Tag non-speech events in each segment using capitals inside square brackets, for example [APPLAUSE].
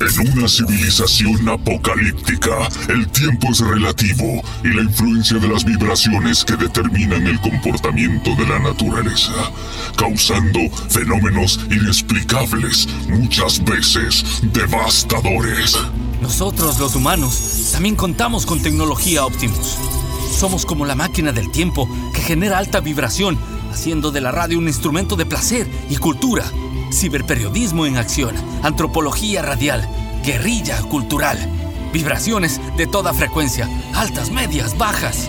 En una civilización apocalíptica, el tiempo es relativo y la influencia de las vibraciones que determinan el comportamiento de la naturaleza, causando fenómenos inexplicables, muchas veces devastadores. Nosotros, los humanos, también contamos con tecnología Optimus. Somos como la máquina del tiempo que genera alta vibración, haciendo de la radio un instrumento de placer y cultura. Ciberperiodismo en acción, antropología radial, guerrilla cultural, vibraciones de toda frecuencia, altas, medias, bajas.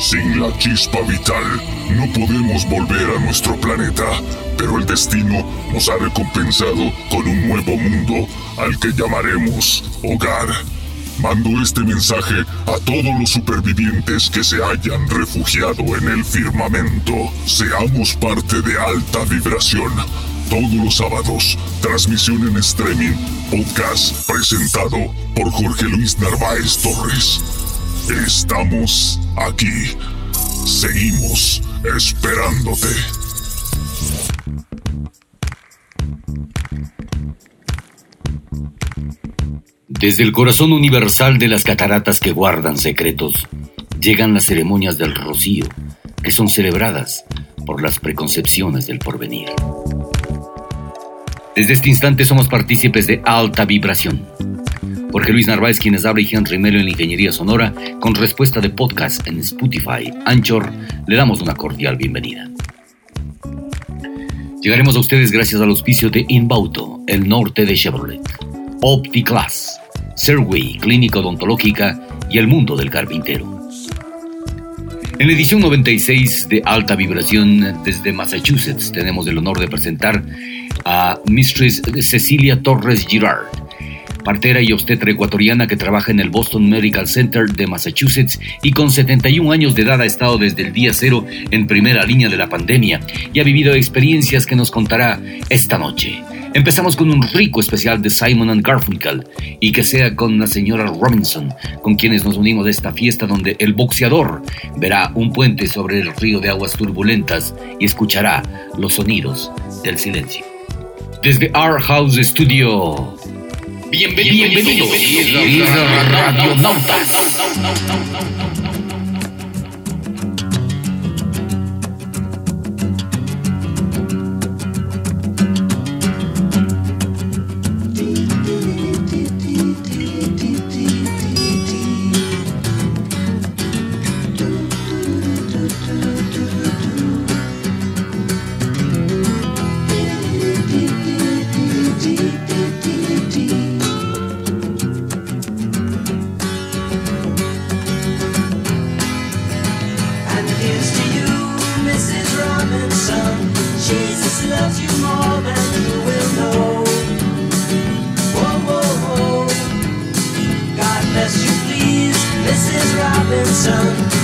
Sin la chispa vital, no podemos volver a nuestro planeta, pero el destino nos ha recompensado con un nuevo mundo al que llamaremos hogar. Mando este mensaje a todos los supervivientes que se hayan refugiado en el firmamento. Seamos parte de alta vibración. Todos los sábados, transmisión en streaming, podcast presentado por Jorge Luis Narváez Torres. Estamos aquí. Seguimos esperándote. Desde el corazón universal de las cataratas que guardan secretos, llegan las ceremonias del rocío, que son celebradas por las preconcepciones del porvenir. Desde este instante somos partícipes de alta vibración. Jorge Luis Narváez, quienes habla y Henry Melo en Ingeniería Sonora, con respuesta de podcast en Spotify, Anchor, le damos una cordial bienvenida. Llegaremos a ustedes gracias al auspicio de Inbauto, el norte de Chevrolet, OptiClass, Serway, Clínica Odontológica y el mundo del carpintero. En la edición 96 de Alta Vibración desde Massachusetts tenemos el honor de presentar a Mistress Cecilia Torres Girard, partera y obstetra ecuatoriana que trabaja en el Boston Medical Center de Massachusetts y con 71 años de edad ha estado desde el día cero en primera línea de la pandemia y ha vivido experiencias que nos contará esta noche. Empezamos con un rico especial de Simon and Garfunkel y que sea con la señora Robinson, con quienes nos unimos a esta fiesta donde el boxeador verá un puente sobre el río de aguas turbulentas y escuchará los sonidos del silencio. Desde Our House Studio. Bienvenidos, Bienvenidos. Loves you more than you will know. Whoa, whoa, whoa. God bless you, please, Mrs. Robinson.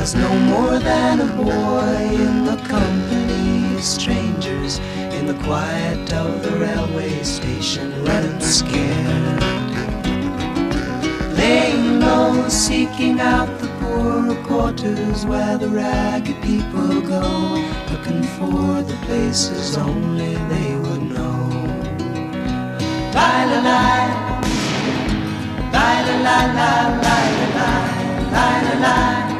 Was no more than a boy in the company of strangers in the quiet of the railway station, running scared. Laying low, seeking out the poorer quarters where the ragged people go, looking for the places only they would know. La la. La la la la la la la la la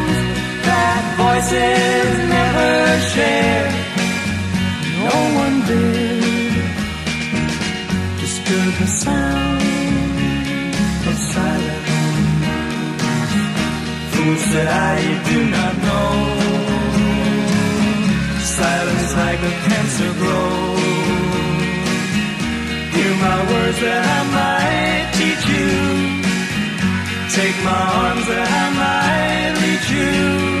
voices never share. No one did disturb the sound of silence. Fools that I do not know. Silence like a cancer grows. Hear my words that I might teach you. Take my arms that I might reach you.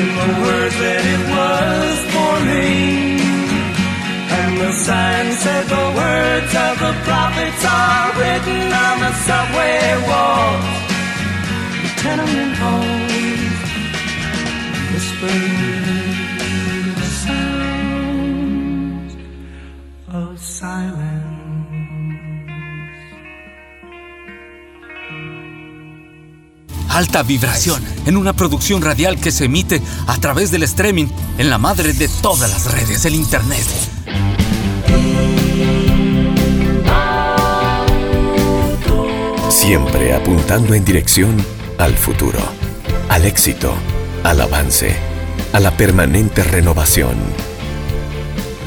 in the words that it was forming. And the sign said the words of the prophets are written on the subway walls, the tenement halls, whispering Alta vibración en una producción radial que se emite a través del streaming en la madre de todas las redes, el Internet. Siempre apuntando en dirección al futuro, al éxito, al avance, a la permanente renovación.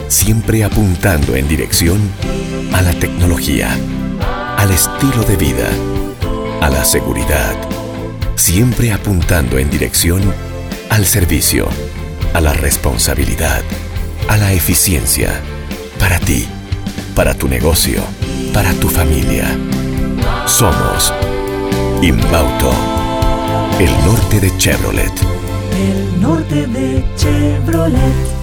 Siempre apuntando en dirección a la tecnología, al estilo de vida, a la seguridad. Siempre apuntando en dirección al servicio, a la responsabilidad, a la eficiencia, para ti, para tu negocio, para tu familia. Somos Inbauto, el norte de Chevrolet. El norte de Chevrolet.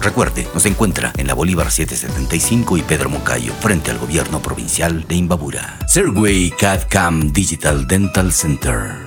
Recuerde, nos encuentra en la Bolívar 775 y Pedro Moncayo, frente al gobierno provincial de Imbabura. Serway CAD CAM Digital Dental Center.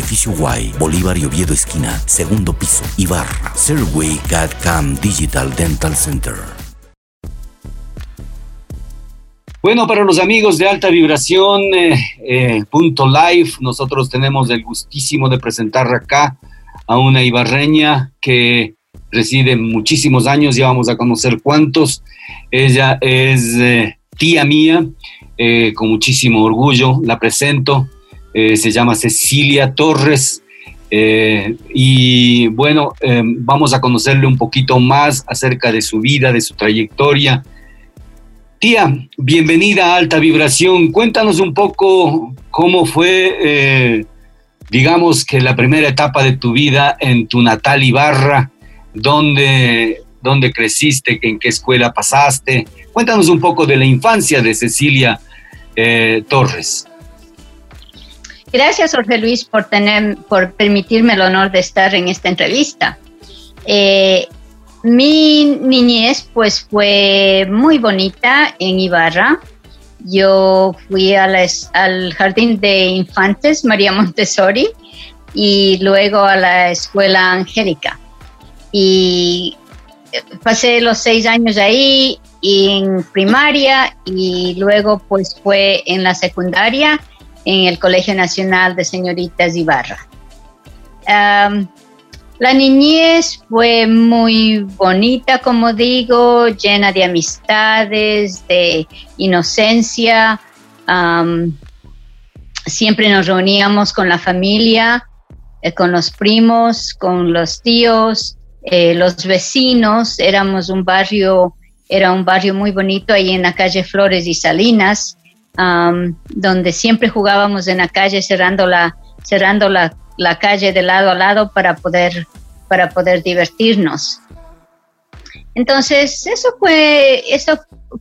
edificio Y, Bolívar y Oviedo esquina, segundo piso, Ibarra. Serway CAD CAM Digital Dental Center. Bueno, para los amigos de Alta Vibración, eh, eh, punto live, nosotros tenemos el gustísimo de presentar acá a una ibarreña que reside muchísimos años, ya vamos a conocer cuántos. Ella es eh, tía mía, con muchísimo orgullo la presento. Eh, se llama Cecilia Torres. eh, y bueno, eh, vamos a conocerle un poquito más acerca de su vida, de su trayectoria. Tía, bienvenida a Alta Vibración. Cuéntanos un poco cómo fue, eh, digamos que la primera etapa de tu vida en tu natal Ibarra, dónde, creciste, en qué escuela pasaste. Cuéntanos un poco de la infancia de Cecilia Torres. Gracias, Jorge Luis, por, tener, por permitirme el honor de estar en esta entrevista. Eh, mi niñez pues fue muy bonita en Ibarra. Yo fui al Jardín de Infantes María Montessori y luego a la Escuela Angélica. Y pasé los seis años ahí en primaria y luego pues fue en la secundaria en el Colegio Nacional de Señoritas Ibarra. La niñez fue muy bonita, como digo, llena de amistades, de inocencia. Siempre nos reuníamos con la familia, eh, con los primos, con los tíos, eh, los vecinos. Éramos un barrio, era un barrio muy bonito ahí en la calle Flores y Salinas, donde siempre jugábamos en la calle cerrando la, cerrando la, la calle de lado a lado para poder, para poder divertirnos. Entonces, eso fue, eso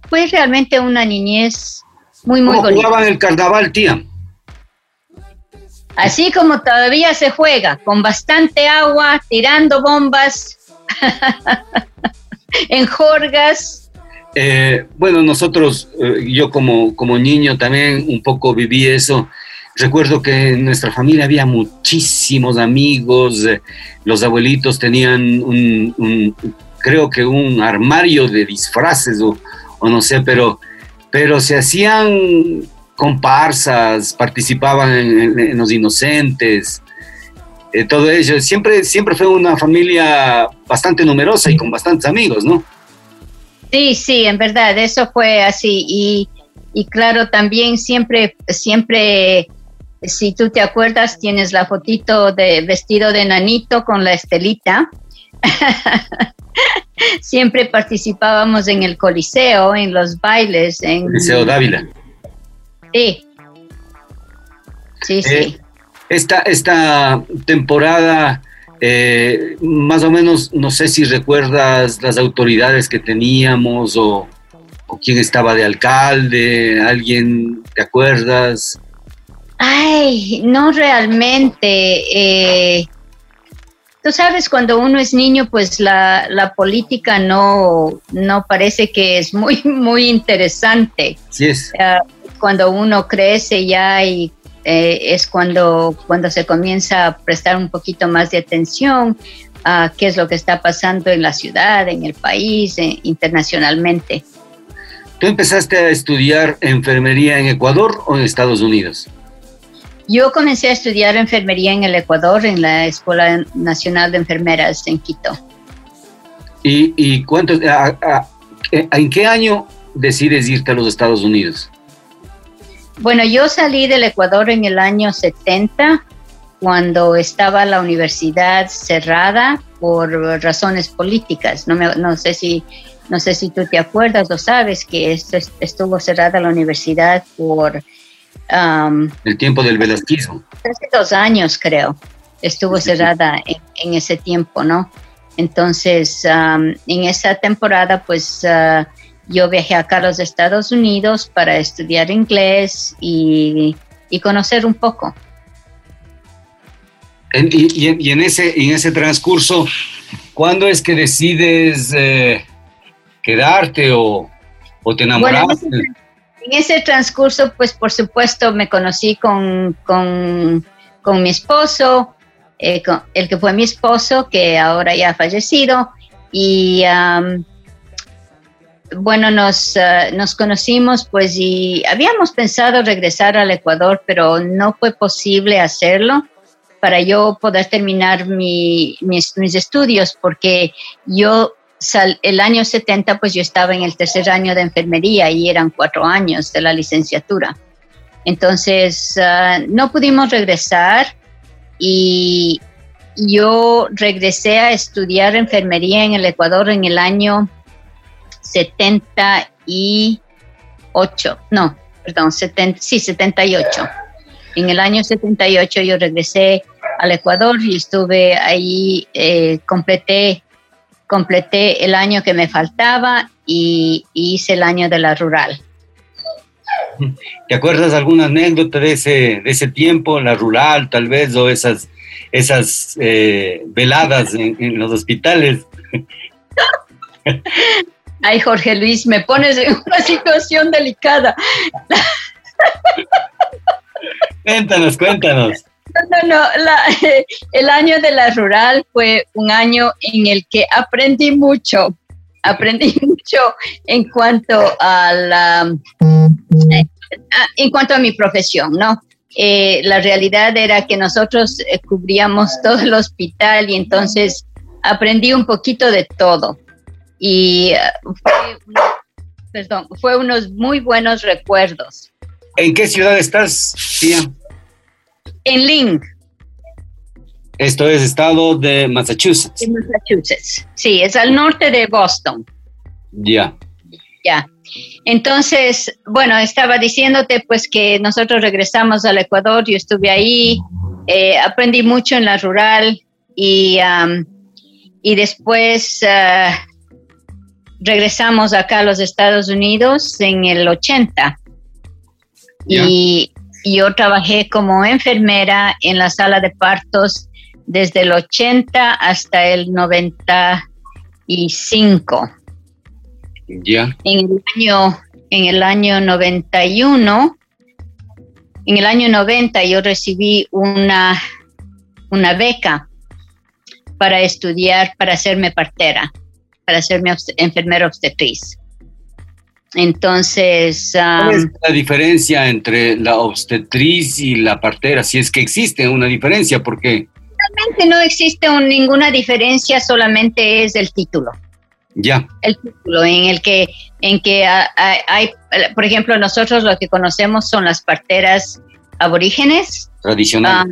fue realmente una niñez muy, muy ¿Cómo jugaban el carnaval, tía? Así como todavía se juega, con bastante agua, tirando bombas, [LAUGHS] en jorgas. Eh, bueno, nosotros, eh, yo como, como niño también un poco viví eso. Recuerdo que en nuestra familia había muchísimos amigos, eh, los abuelitos tenían un, creo que un armario de disfraces o, no sé, pero, pero se hacían comparsas, participaban en, los inocentes, todo ello. Siempre, siempre fue una familia bastante numerosa y con bastantes amigos, ¿no? Sí, sí, en verdad, eso fue así. Y, y claro, también siempre, siempre, si tú te acuerdas, tienes la fotito de vestido de nanito con la estelita. [LAUGHS] siempre participábamos en el coliseo, en los bailes, en Liceo Dávila. Sí. Sí, sí. Eh, esta, esta temporada, eh, más o menos, no sé si recuerdas las autoridades que teníamos o, o quién estaba de alcalde, alguien, ¿te acuerdas? Ay, no realmente. eh, tú sabes, cuando uno es niño, pues la, la política no, no parece que es muy, muy interesante. Sí es. Eh, cuando uno crece ya y eh, es cuando, cuando se comienza a prestar un poquito más de atención a qué es lo que está pasando en la ciudad, en el país, eh, internacionalmente. ¿Tú empezaste a estudiar enfermería en Ecuador o en Estados Unidos? Yo comencé a estudiar enfermería en el Ecuador, en la Escuela Nacional de Enfermeras en Quito. ¿Y, y cuántos, a- a- en qué año decides irte a los Estados Unidos? Bueno, yo salí del Ecuador en el año 70, cuando estaba la universidad cerrada por razones políticas. No, me- no sé si no sé si tú te acuerdas o sabes que estuvo cerrada la universidad por um, El tiempo del velasquismo. hace dos años, creo. Estuvo Sí, sí. cerrada en, en ese tiempo, ¿no? Entonces, um, en esa temporada, pues uh, yo viajé acá a los Estados Unidos para estudiar inglés y, y conocer un poco. En- y, y en, ese, en ese transcurso, ¿cuándo es que decides eh, quedarte o, o te Bueno, enamoraste? en ese, en ese transcurso, pues por supuesto me conocí con, con, con mi esposo, eh, con- el que fue mi esposo, que ahora ya ha fallecido, y am, bueno, nos, ah, nos conocimos pues y habíamos pensado regresar al Ecuador, pero no fue posible hacerlo para yo poder terminar mi- mis, mis estudios, porque yo sal- el año 70 pues yo estaba en el tercer año de enfermería y eran cuatro años de la licenciatura. Entonces ah, no pudimos regresar y yo regresé a estudiar enfermería en el Ecuador en el año 78, no, perdón, 70, sí, 78. En el año 78 yo regresé al Ecuador y estuve ahí, eh, completé, completé el año que me faltaba y, y hice el año de la rural. ¿Te acuerdas alguna anécdota de ese, de ese tiempo, la rural tal vez, o esas, esas eh, veladas en, en los hospitales? [LAUGHS] Ay, Jorge Luis, me pones en una [LAUGHS] situación delicada. Cuéntanos, cuéntanos. No, no, la- [LAUGHS] el año de la rural fue un año en el que aprendí mucho. Aprendí [LAUGHS] mucho en cuanto a la, en cuanto a mi profesión, ¿no? Eh, la realidad era que nosotros eh, cubríamos todo el hospital y entonces aprendí un poquito de todo. Y eh, fue, perdón, fue unos muy buenos recuerdos. ¿En qué ciudad estás, tía? En Lynn, Esto es estado de Massachusetts. Massachusetts. Sí, es al norte de Boston. Ya. Ya. Entonces, bueno, estaba diciéndote pues que nosotros regresamos al Ecuador, yo estuve ahí, eh, aprendí mucho en la rural y, am, y después ah, regresamos acá a los Estados Unidos en el 80 Ya. y yo trabajé como enfermera en la sala de partos desde el 80 hasta el 95 Ya. en el año, en el año 91, en el año 90 yo recibí una, una beca para estudiar, para hacerme partera, para hacerme obst- enfermera obstetriz. Entonces, ¿Cuál es la diferencia entre la obstetriz y la partera? Si es que existe una diferencia, porque realmente no existe un- ninguna diferencia, solamente es el título. ya, el título en el que en que hay, por ejemplo nosotros lo que conocemos son las parteras aborígenes tradicional.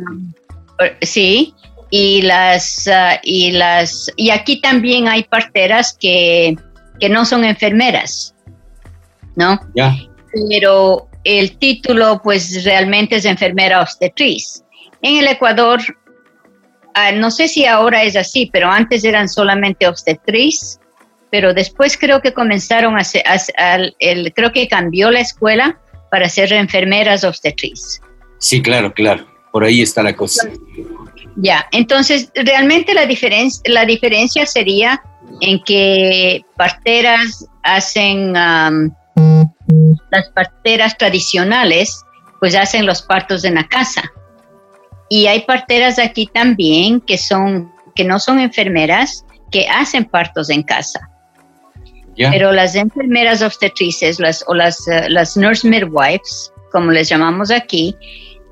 ah, sí y las ah, y las y aquí también hay parteras que, que no son enfermeras no ya. pero el título pues realmente es enfermera obstetriz en el Ecuador ah, no sé si ahora es así pero antes eran solamente obstetriz pero después creo que comenzaron a al- el, creo que cambió la escuela para ser enfermeras obstetriz. Sí, claro, claro. Por ahí está la cosa. Ya, entonces realmente la diferencia, la diferencia sería en que parteras hacen, am, las parteras tradicionales pues hacen los partos en la casa. Y hay parteras aquí también que son que no son enfermeras, que hacen partos en casa. Pero las enfermeras obstetrices las, o las, eh, las nurse midwives, como les llamamos aquí,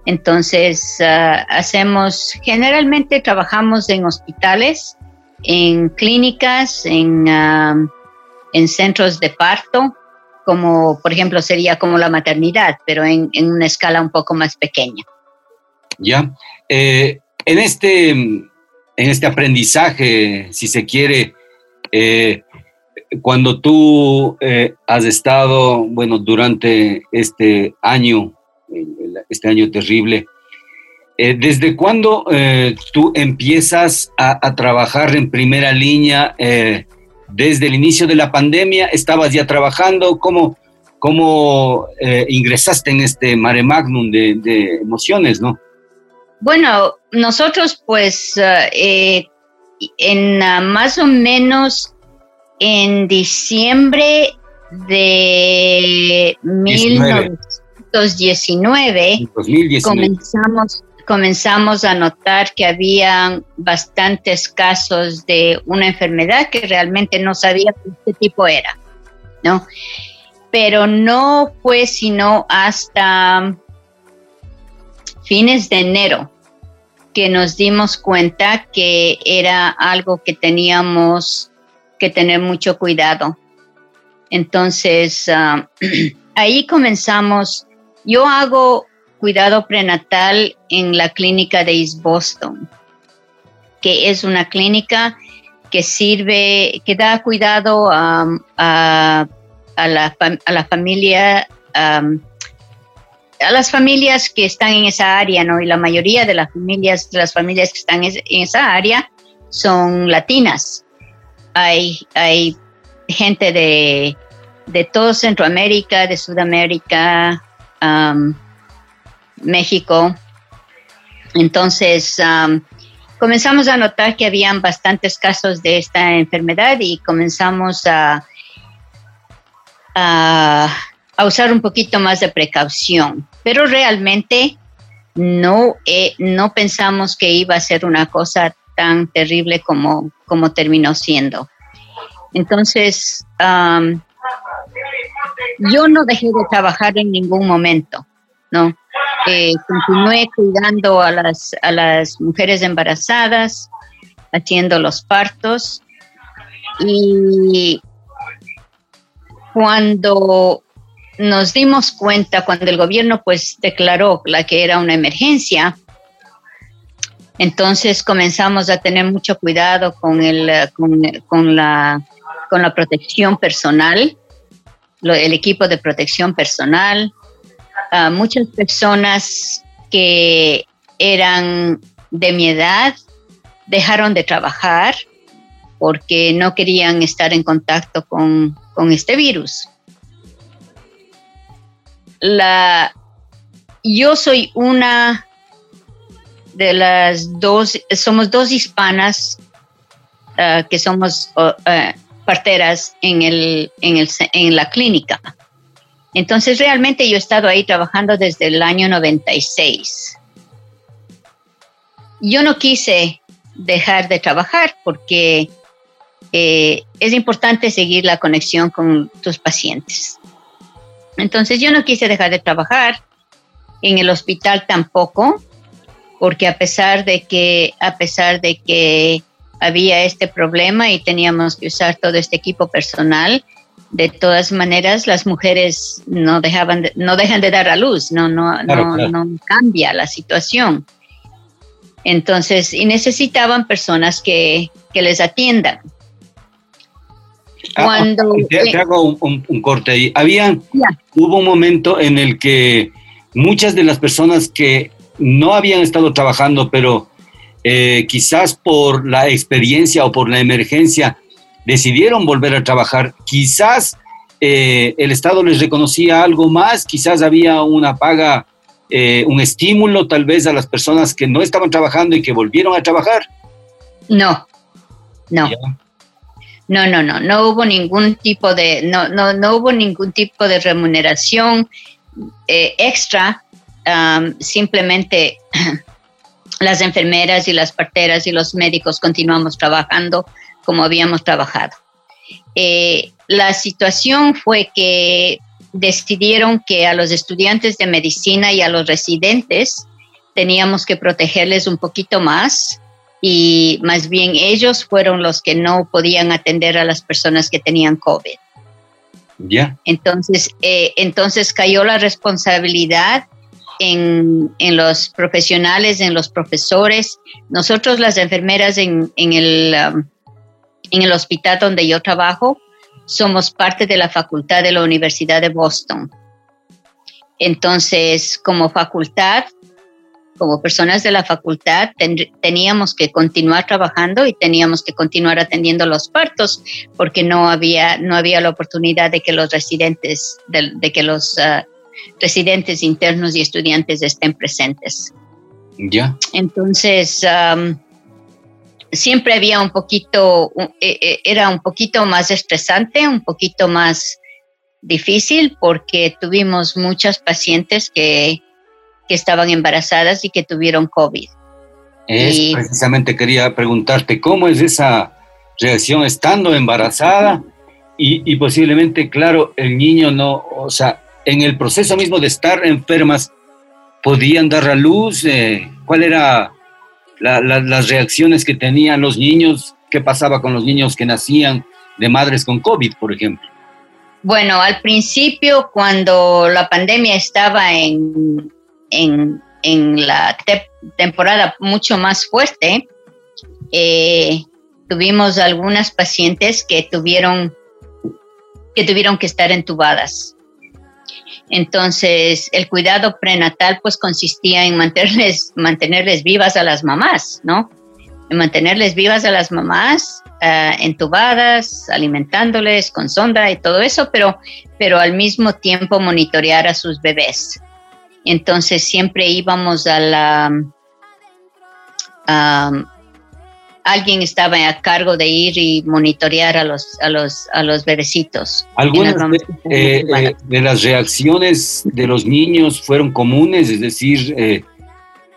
entonces eh, hacemos, generalmente trabajamos en hospitales, en clínicas, en, um, en centros de parto, como por ejemplo sería como la maternidad, pero en, en una escala un poco más pequeña. Ya. Eh, en, este, en este aprendizaje, si se quiere, eh, cuando tú eh, has estado, bueno, durante este año, este año terrible, ¿desde cuándo tú empiezas a, a, trabajar en primera línea? ¿Desde el inicio de la pandemia estabas ya trabajando? ¿Cómo, cómo ingresaste en este mare magnum de, de emociones, no? Bueno, nosotros pues eh, en uh, más o menos en diciembre de 1919 comenzamos, comenzamos a notar que había bastantes casos de una enfermedad que realmente no sabía qué tipo era, ¿no? Pero no fue sino hasta fines de enero que nos dimos cuenta que era algo que teníamos que tener mucho cuidado. Entonces, ah, [CLEARS THROAT] ahí comenzamos. Yo hago cuidado prenatal en la clínica de East Boston, que es una clínica que sirve, que da cuidado a, la, a, la, familia a las familias que están en esa área, ¿no? Y la mayoría de las familias, las familias que están en esa área son latinas. Hay, hay gente de, de todo Centroamérica, de Sudamérica, México. Entonces, um, comenzamos a notar que habían bastantes casos de esta enfermedad y comenzamos a, a a usar un poquito más de precaución, pero realmente no, eh, no pensamos que iba a ser una cosa tan terrible como, como terminó siendo. Entonces, yo no dejé de trabajar en ningún momento, ¿no? Eh, continué cuidando a las, a las mujeres embarazadas, haciendo los partos y cuando nos dimos cuenta cuando el gobierno pues declaró la que era una emergencia, entonces comenzamos a tener mucho cuidado con, el, con, la, con la protección personal, el equipo de protección personal. muchas personas que eran de mi edad dejaron de trabajar porque no querían estar en contacto con, con este virus la, yo soy una de las dos, somos dos hispanas uh, que somos uh, parteras en, el, en, el, en la clínica. Entonces realmente yo he estado ahí trabajando desde el año 96. Yo no quise dejar de trabajar porque eh, es importante seguir la conexión con tus pacientes. Entonces yo no quise dejar de trabajar, en el hospital tampoco, porque a pesar de que, a pesar de que había este problema y teníamos que usar todo este equipo personal, de todas maneras las mujeres no dejaban no dejan de dar a luz, no, no, no, no cambia la situación. Entonces, y necesitaban personas que, que les atiendan. Ah, Cuando, te, hago un, corte ahí. Había, hubo un momento en el que muchas de las personas que no habían estado trabajando, pero eh, quizás por la experiencia o por la emergencia decidieron volver a trabajar. Quizás eh, el Estado les reconocía algo más, quizás había una paga, eh, un estímulo tal vez a las personas que no estaban trabajando y que volvieron a trabajar. No, no. No, no, no, no hubo ningún tipo de, no, no, no hubo ningún tipo de remuneración extra simplemente [CLEARS THROAT] las enfermeras y las parteras y los médicos continuamos trabajando como habíamos trabajado. Eh, la situación fue que decidieron que a los estudiantes de medicina y a los residentes teníamos que protegerles un poquito más y más bien ellos fueron los que no podían atender a las personas que tenían COVID. Ya. Entonces, eh, entonces cayó la responsabilidad en, los profesionales, en los profesores. Nosotros las enfermeras en, en el, um, en el hospital donde yo trabajo, somos parte de la facultad de la Universidad de Boston. Entonces, como facultad, como personas de la facultad, ten- teníamos que continuar trabajando y teníamos que continuar atendiendo los partos porque no había, no había la oportunidad de que los residentes, de, que los ah, residentes internos y estudiantes estén presentes. Ya. Entonces, am, siempre había un poquito, e- e- era un poquito más estresante, un poquito más difícil porque tuvimos muchas pacientes que, que estaban embarazadas y que tuvieron COVID. Es Y- precisamente quería preguntarte cómo es esa reacción estando embarazada y, y posiblemente, claro, el niño no, o sea, en el proceso mismo de estar enfermas, podían dar a luz, eh, cuál era la- la- las reacciones que tenían los niños, qué pasaba con los niños que nacían de madres con COVID, por ejemplo. Bueno, al principio, cuando la pandemia estaba en, en, en la te- temporada mucho más fuerte, eh, tuvimos algunas pacientes que tuvieron, que tuvieron que estar entubadas. Entonces, el cuidado prenatal pues consistía en mantenerles, mantenerles vivas a las mamás, ¿no? En mantenerles vivas a las mamás, ah, entubadas, alimentándoles con sonda y todo eso, pero, pero al mismo tiempo monitorear a sus bebés. Entonces, siempre íbamos a la... alguien estaba a cargo de ir y monitorear a los, a los, a los bebecitos. Algunas de, eh, eh, de las reacciones de los niños fueron comunes, es decir, eh,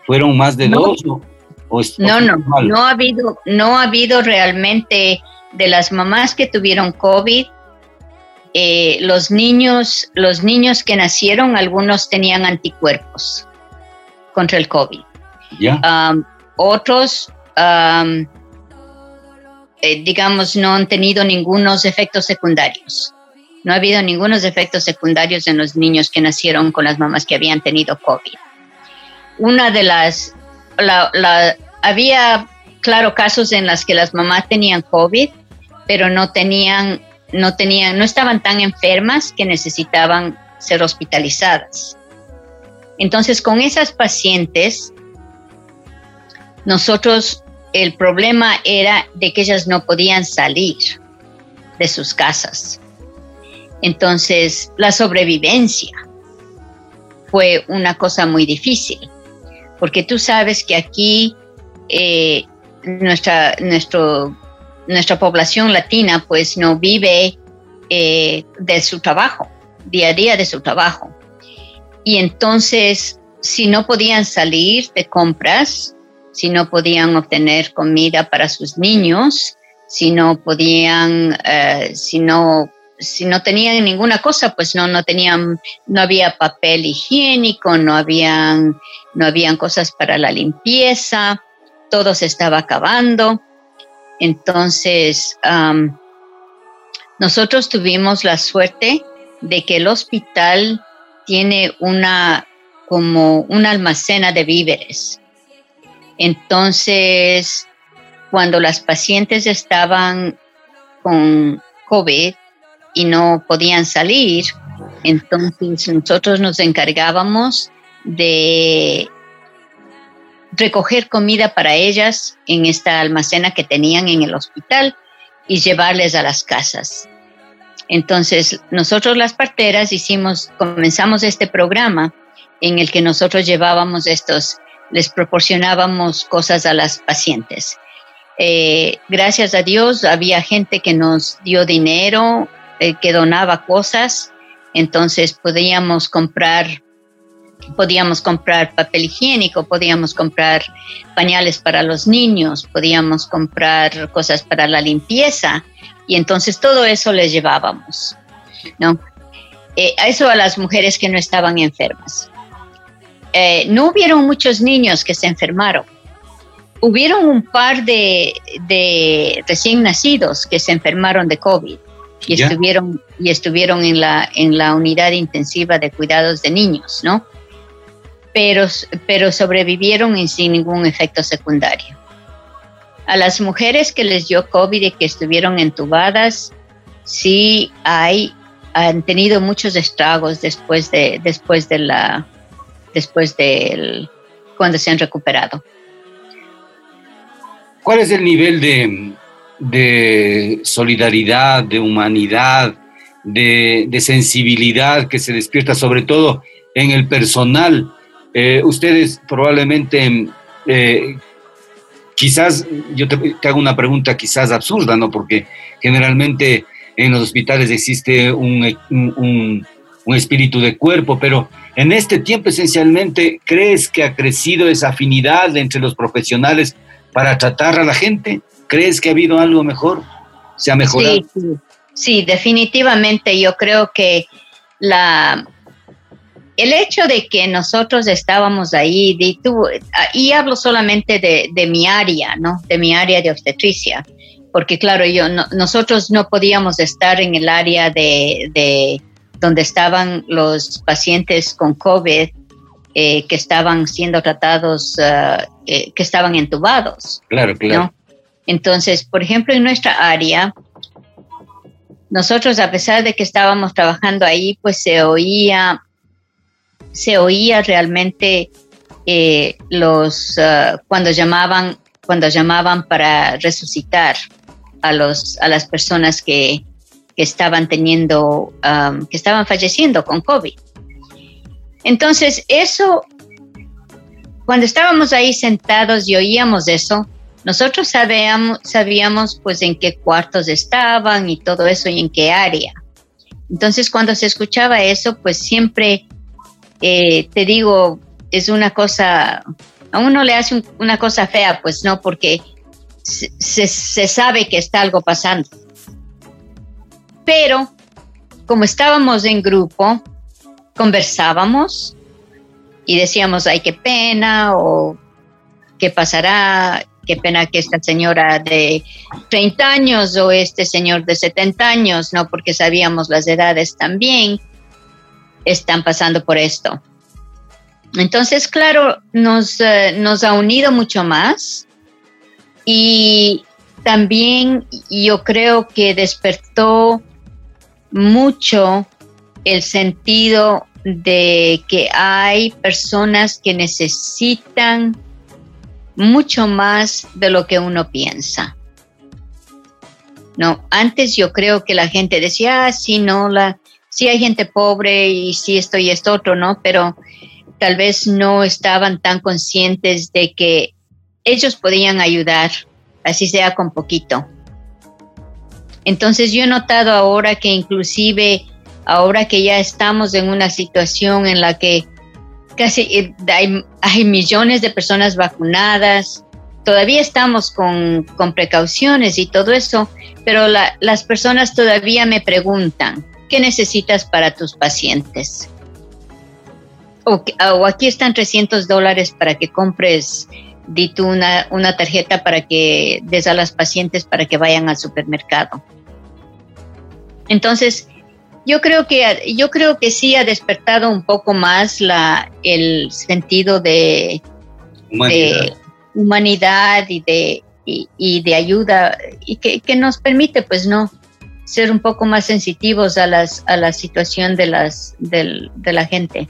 fueron más de No. dos. ¿o- No, no, normal? no ha habido, no ha habido realmente de las mamás que tuvieron COVID. los niños, los niños que nacieron, algunos tenían anticuerpos contra el COVID. Ya. Otros, eh, digamos, no han tenido ningunos efectos secundarios. No ha habido ningunos efectos secundarios en los niños que nacieron con las mamás que habían tenido COVID. Una de las, la- la- había, claro, casos en las que las mamás tenían COVID, pero no tenían, no tenían, no estaban tan enfermas que necesitaban ser hospitalizadas. Entonces, con esas pacientes, nosotros, el problema era de que ellas no podían salir de sus casas. Entonces, la sobrevivencia fue una cosa muy difícil, porque tú sabes que aquí eh, nuestra, nuestra población latina pues no vive eh, de su trabajo, día a día de su trabajo. Y entonces, si no podían salir de compras, si no podían obtener comida para sus niños, si no podían, eh, si no si no tenían ninguna cosa, pues no, no tenían, no había papel higiénico, no habían, no habían cosas para la limpieza, todo se estaba acabando. Entonces, um, nosotros tuvimos la suerte de que el hospital tiene una, como una almacena de víveres. Entonces, cuando las pacientes estaban con COVID, y no podían salir, entonces nosotros nos encargábamos de recoger comida para ellas en esta almacena que tenían en el hospital y llevarles a las casas. Entonces, nosotros las parteras hicimos, comenzamos este programa en el que nosotros llevábamos estos, les proporcionábamos cosas a las pacientes. Eh, gracias a Dios había gente que nos dio dinero, eh, que donaba cosas, entonces podíamos comprar podíamos comprar papel higiénico, podíamos comprar pañales para los niños, podíamos comprar cosas para la limpieza y entonces todo eso les llevábamos, ¿no? Eh, eso a las mujeres que no estaban enfermas. Eh, no hubieron muchos niños que se enfermaron. Hubieron un par de, de recién nacidos que se enfermaron de COVID y ¿Ya? estuvieron y estuvieron en la en la unidad intensiva de cuidados de niños, ¿no? Pero pero sobrevivieron y sin ningún efecto secundario. A las mujeres que les dio COVID y que estuvieron entubadas, sí hay han tenido muchos estragos después de después de la después del cuando se han recuperado. ¿Cuál es el nivel de, de solidaridad, de humanidad, de, de sensibilidad que se despierta sobre todo en el personal? Eh, ustedes probablemente, eh, quizás, yo te, hago una pregunta quizás absurda, ¿no? Porque generalmente en los hospitales existe un, un espíritu de cuerpo, pero en este tiempo esencialmente, ¿crees que ha crecido esa afinidad entre los profesionales para tratar a la gente? ¿Crees que ha habido algo mejor? ¿Se ha mejorado? Sí, definitivamente yo creo que la el hecho de que nosotros estábamos ahí, de, tú, y hablo solamente de, mi área, ¿no? De mi área de obstetricia, porque claro, yo no, nosotros no podíamos estar en el área de donde estaban los pacientes con COVID eh, que estaban siendo tratados, uh, eh, que estaban entubados. Claro, claro. ¿no? Entonces, por ejemplo, en nuestra área, nosotros a pesar de que estábamos trabajando ahí, pues se oía, se oía realmente eh, los uh, cuando llamaban, cuando llamaban para resucitar a los a las personas que, estaban teniendo, um, que estaban falleciendo con COVID. Entonces, eso, cuando estábamos ahí sentados y oíamos eso, nosotros sabíamos, sabíamos pues en qué cuartos estaban y todo eso y en qué área. Entonces, cuando se escuchaba eso, pues siempre, eh, te digo, es una cosa, a uno le hace un, una cosa fea, pues no, porque se sabe que está algo pasando pero como estábamos en grupo, conversábamos y decíamos, ay, qué pena, o qué pasará, qué pena que esta señora de 30 años o este señor de 70 años, ¿no? Porque sabíamos las edades también, están pasando por esto. Entonces, claro, nos, uh, nos ha unido mucho más y también yo creo que despertó mucho el sentido de que hay personas que necesitan mucho más de lo que uno piensa. No, antes yo creo que la gente decía, ah, sí, no, la, sí hay gente pobre y sí esto y esto otro, ¿no? Pero tal vez no estaban tan conscientes de que ellos podían ayudar, así sea con poquito. Entonces yo he notado ahora que inclusive ahora que ya estamos en una situación en la que casi hay, hay millones de personas vacunadas, todavía estamos con, con precauciones y todo eso, pero la, las personas todavía me preguntan, ¿qué necesitas para tus pacientes? O, o aquí están 300 dólares para que compres di tú una, una tarjeta para que des a las pacientes para que vayan al supermercado. Entonces, yo creo que yo creo que sí ha despertado un poco más la, el sentido de Humanidad. de humanidad y de y, y de ayuda y que, que, nos permite pues no ser un poco más sensitivos a las a la situación de las del, de la gente.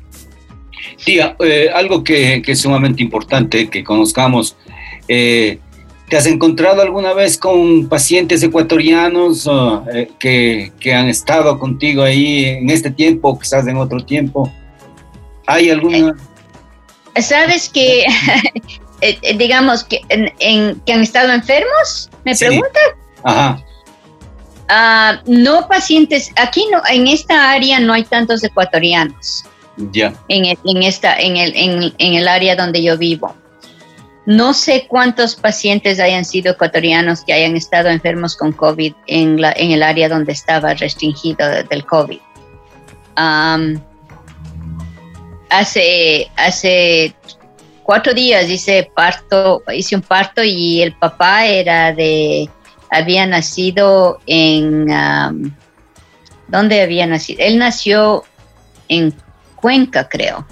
Tía, eh, algo que, que, es sumamente importante que conozcamos. Eh, ¿Te has encontrado alguna vez con pacientes ecuatorianos uh, eh, que, que, han estado contigo ahí en este tiempo, quizás en otro tiempo? ¿Hay alguna? Sabes que, [LAUGHS] digamos, que, en, en, que han estado enfermos, me sí. Ajá. Uh, no pacientes, aquí no, en esta área no hay tantos ecuatorianos. Ya. En, el- en esta, en, el, en, el área donde yo vivo. No sé cuántos pacientes hayan sido ecuatorianos que hayan estado enfermos con COVID en, la, en el área donde estaba restringido de- del COVID. Hace, hace cuatro días hice parto, hice un parto y el papá era de, había nacido en, ¿dónde había nacido? Él nació en Cuenca, creo,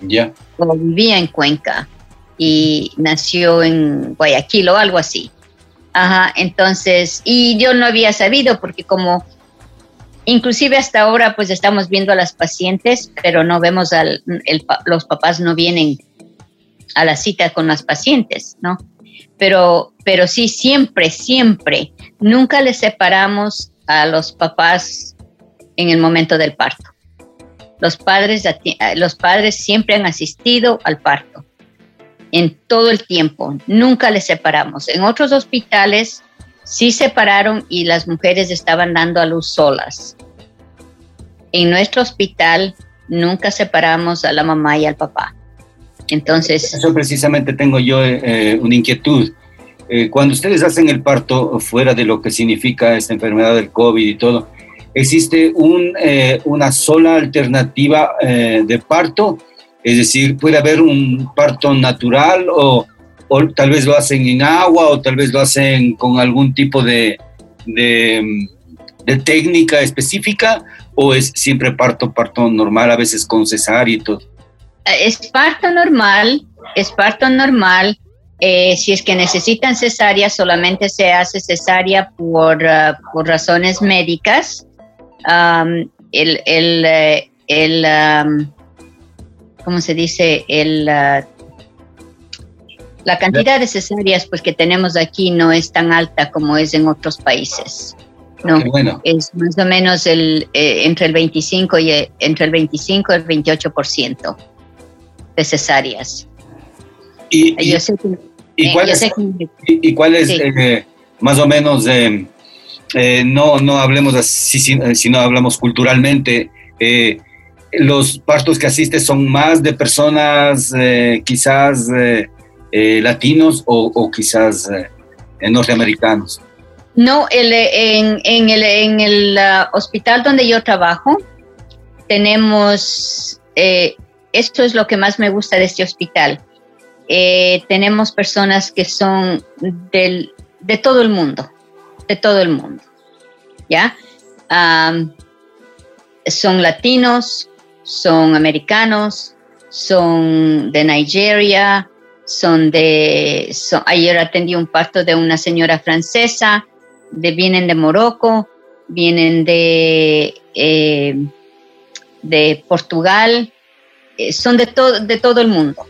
Ya. o vivía en Cuenca y nació en Guayaquil o algo así. Ajá, entonces, y yo no había sabido porque como, inclusive hasta ahora pues estamos viendo a las pacientes, pero no vemos al, el los papás no vienen a la cita con las pacientes, ¿no? Pero, pero sí, siempre, siempre, nunca les separamos a los papás en el momento del parto. Los padres, eh, los padres siempre han asistido al parto en todo el tiempo, nunca les separamos. En otros hospitales sí separaron y las mujeres estaban dando a luz solas. En nuestro hospital nunca separamos a la mamá y al papá. Entonces, Eso precisamente tengo yo eh, una inquietud. Eh, cuando ustedes hacen el parto fuera de lo que significa esta enfermedad del COVID y todo, ¿existe un, eh, una sola alternativa eh, de parto? Es decir, ¿puede haber un parto natural o, tal vez lo hacen en agua o tal vez lo hacen con algún tipo de, técnica específica o es siempre parto, parto normal, a veces con cesárea y todo? es parto normal, es parto normal. Eh, si es que necesitan cesárea, solamente se hace cesárea por, ah, por razones médicas. Am, el, el, eh, el, am, ¿cómo se dice? El, ah, la cantidad de cesáreas pues, que tenemos aquí no es tan alta como es en otros países. No, bueno. es más o menos el, eh, entre el 25 y el- entre el 25 y el 28% de cesáreas. Y, y- Yo sé que, ¿Y eh, cuál es, sé que- y, y cuál es, Sí. eh, más o menos, eh, no, no hablemos así, si- eh, sino hablamos culturalmente, eh, los partos que asistes son más de personas eh, quizás latinos o, quizás norteamericanos? No, el, en, en el, en el hospital donde yo trabajo, tenemos, esto es lo que más me gusta de este hospital, tenemos personas que son del, de todo el mundo, de todo el mundo, ¿ya? Son latinos, son americanos, son de Nigeria, son de, son- ayer atendí un parto de una señora francesa, de, vienen de Morocco, vienen de, eh, de Portugal, eh, son de, todo de todo el mundo,